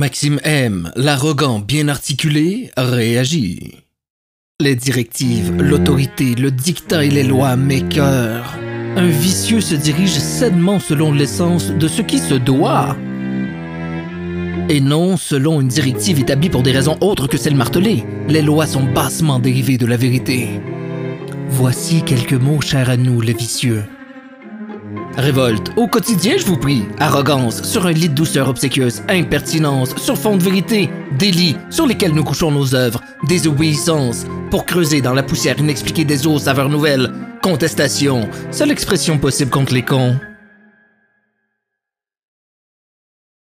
Maxime M, l'arrogant bien articulé, réagit. Les directives, l'autorité, le dictat et les lois m'écœurent. Un vicieux se dirige sainement selon l'essence de ce qui se doit. Et non selon une directive établie pour des raisons autres que celles martelées. Les lois sont bassement dérivées de la vérité. Voici quelques mots chers à nous, les vicieux. Révolte, au quotidien, je vous prie. Arrogance, sur un lit de douceur obséquieuse. Impertinence, sur fond de vérité. Délit, sur lesquels nous couchons nos œuvres. Désobéissance, pour creuser dans la poussière inexpliquée des eaux saveurs nouvelles. Contestation, seule expression possible contre les cons.